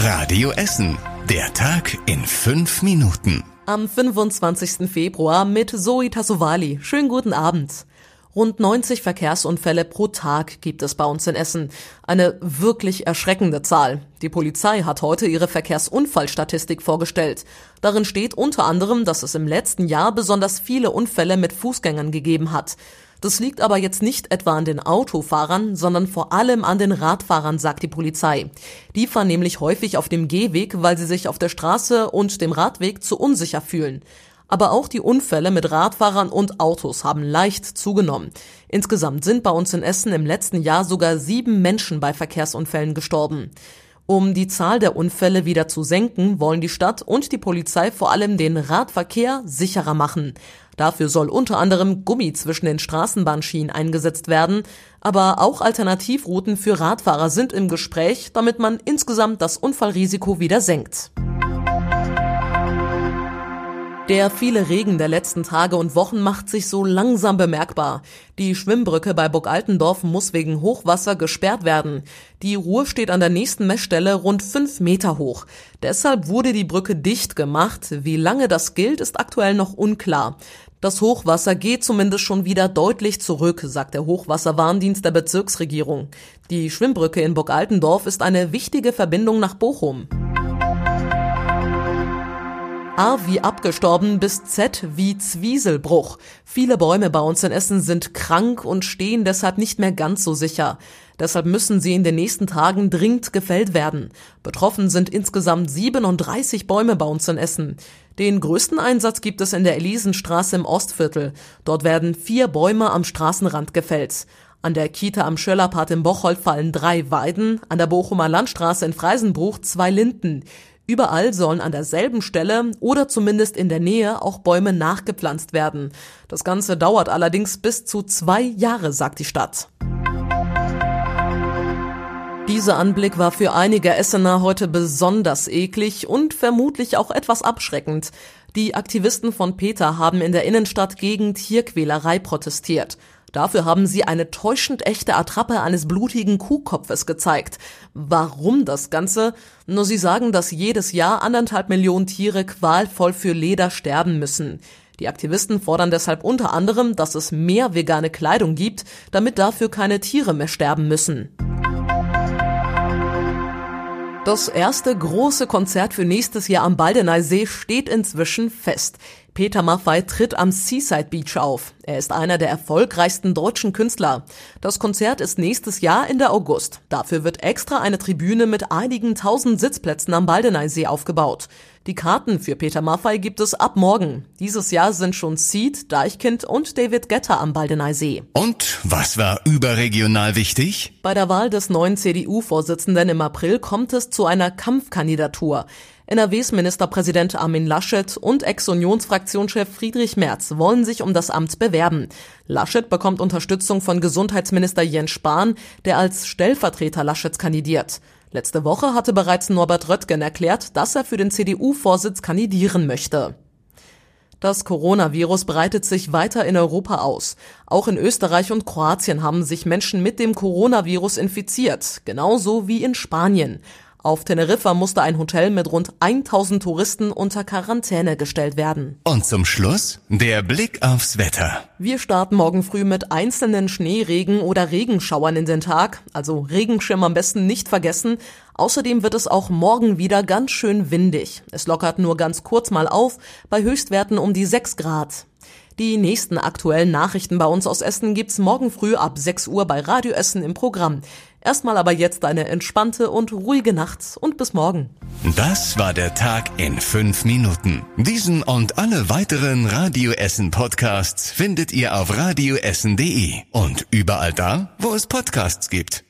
Radio Essen. Der Tag in fünf Minuten. Am 25. Februar mit Zoe Tassovali. Schönen guten Abend. Rund 90 Verkehrsunfälle pro Tag gibt es bei uns in Essen. Eine wirklich erschreckende Zahl. Die Polizei hat heute ihre Verkehrsunfallstatistik vorgestellt. Darin steht unter anderem, dass es im letzten Jahr besonders viele Unfälle mit Fußgängern gegeben hat. Das liegt aber jetzt nicht etwa an den Autofahrern, sondern vor allem an den Radfahrern, sagt die Polizei. Die fahren nämlich häufig auf dem Gehweg, weil sie sich auf der Straße und dem Radweg zu unsicher fühlen. Aber auch die Unfälle mit Radfahrern und Autos haben leicht zugenommen. Insgesamt sind bei uns in Essen im letzten Jahr sogar sieben Menschen bei Verkehrsunfällen gestorben. Um die Zahl der Unfälle wieder zu senken, wollen die Stadt und die Polizei vor allem den Radverkehr sicherer machen. Dafür soll unter anderem Gummi zwischen den Straßenbahnschienen eingesetzt werden, aber auch Alternativrouten für Radfahrer sind im Gespräch, damit man insgesamt das Unfallrisiko wieder senkt. Der viele Regen der letzten Tage und Wochen macht sich so langsam bemerkbar. Die Schwimmbrücke bei Burg Altendorf muss wegen Hochwasser gesperrt werden. Die Ruhr steht an der nächsten Messstelle rund fünf Meter hoch. Deshalb wurde die Brücke dicht gemacht. Wie lange das gilt, ist aktuell noch unklar. Das Hochwasser geht zumindest schon wieder deutlich zurück, sagt der Hochwasserwarndienst der Bezirksregierung. Die Schwimmbrücke in Burg Altendorf ist eine wichtige Verbindung nach Bochum. A wie abgestorben bis Z wie Zwieselbruch. Viele Bäume bei uns in Essen sind krank und stehen deshalb nicht mehr ganz so sicher. Deshalb müssen sie in den nächsten Tagen dringend gefällt werden. Betroffen sind insgesamt 37 Bäume bei uns in Essen. Den größten Einsatz gibt es in der Elisenstraße im Ostviertel. Dort werden vier Bäume am Straßenrand gefällt. An der Kita am Schöllerpart in Bocholt fallen drei Weiden, an der Bochumer Landstraße in Freisenbruch zwei Linden. Überall sollen an derselben Stelle oder zumindest in der Nähe auch Bäume nachgepflanzt werden. Das Ganze dauert allerdings bis zu zwei Jahre, sagt die Stadt. Dieser Anblick war für einige Essener heute besonders eklig und vermutlich auch etwas abschreckend. Die Aktivisten von Peter haben in der Innenstadt gegen Tierquälerei protestiert. Dafür haben sie eine täuschend echte Attrappe eines blutigen Kuhkopfes gezeigt. Warum das Ganze? Nur sie sagen, dass jedes Jahr anderthalb Millionen Tiere qualvoll für Leder sterben müssen. Die Aktivisten fordern deshalb unter anderem, dass es mehr vegane Kleidung gibt, damit dafür keine Tiere mehr sterben müssen. Das erste große Konzert für nächstes Jahr am Baldeneysee steht inzwischen fest. Peter Maffay tritt am Seaside Beach auf. Er ist einer der erfolgreichsten deutschen Künstler. Das Konzert ist nächstes Jahr in der August. Dafür wird extra eine Tribüne mit einigen tausend Sitzplätzen am Baldeneysee aufgebaut. Die Karten für Peter Maffay gibt es ab morgen. Dieses Jahr sind schon Seed, Deichkind und David Getter am Baldeneysee. Und was war überregional wichtig? Bei der Wahl des neuen CDU-Vorsitzenden im April kommt es zu einer Kampfkandidatur. NRWs Ministerpräsident Armin Laschet und Ex-Unionsfraktionschef Friedrich Merz wollen sich um das Amt bewerben. Laschet bekommt Unterstützung von Gesundheitsminister Jens Spahn, der als Stellvertreter Laschets kandidiert. Letzte Woche hatte bereits Norbert Röttgen erklärt, dass er für den CDU-Vorsitz kandidieren möchte. Das Coronavirus breitet sich weiter in Europa aus. Auch in Österreich und Kroatien haben sich Menschen mit dem Coronavirus infiziert, genauso wie in Spanien. Auf Teneriffa musste ein Hotel mit rund 1000 Touristen unter Quarantäne gestellt werden. Und zum Schluss der Blick aufs Wetter. Wir starten morgen früh mit einzelnen Schneeregen oder Regenschauern in den Tag, also Regenschirm am besten nicht vergessen. Außerdem wird es auch morgen wieder ganz schön windig. Es lockert nur ganz kurz mal auf, bei Höchstwerten um die 6 Grad. Die nächsten aktuellen Nachrichten bei uns aus Essen gibt's morgen früh ab 6 Uhr bei Radio Essen im Programm. Erstmal aber jetzt eine entspannte und ruhige Nacht und bis morgen. Das war der Tag in fünf Minuten. Diesen und alle weiteren Radio Essen Podcasts findet ihr auf radioessen.de und überall da, wo es Podcasts gibt.